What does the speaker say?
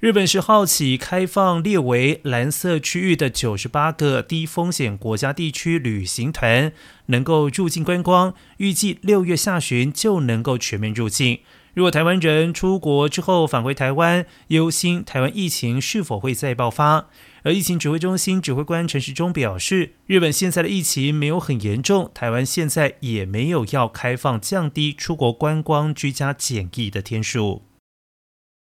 日本十号起开放列为蓝色区域的九十八个低风险国家地区旅行团能够入境观光，预计六月下旬就能够全面入境。如果台湾人出国之后返回台湾，忧心台湾疫情是否会再爆发。而疫情指挥中心指挥官陈时中表示，日本现在的疫情没有很严重，台湾现在也没有要开放降低出国观光居家检疫的天数。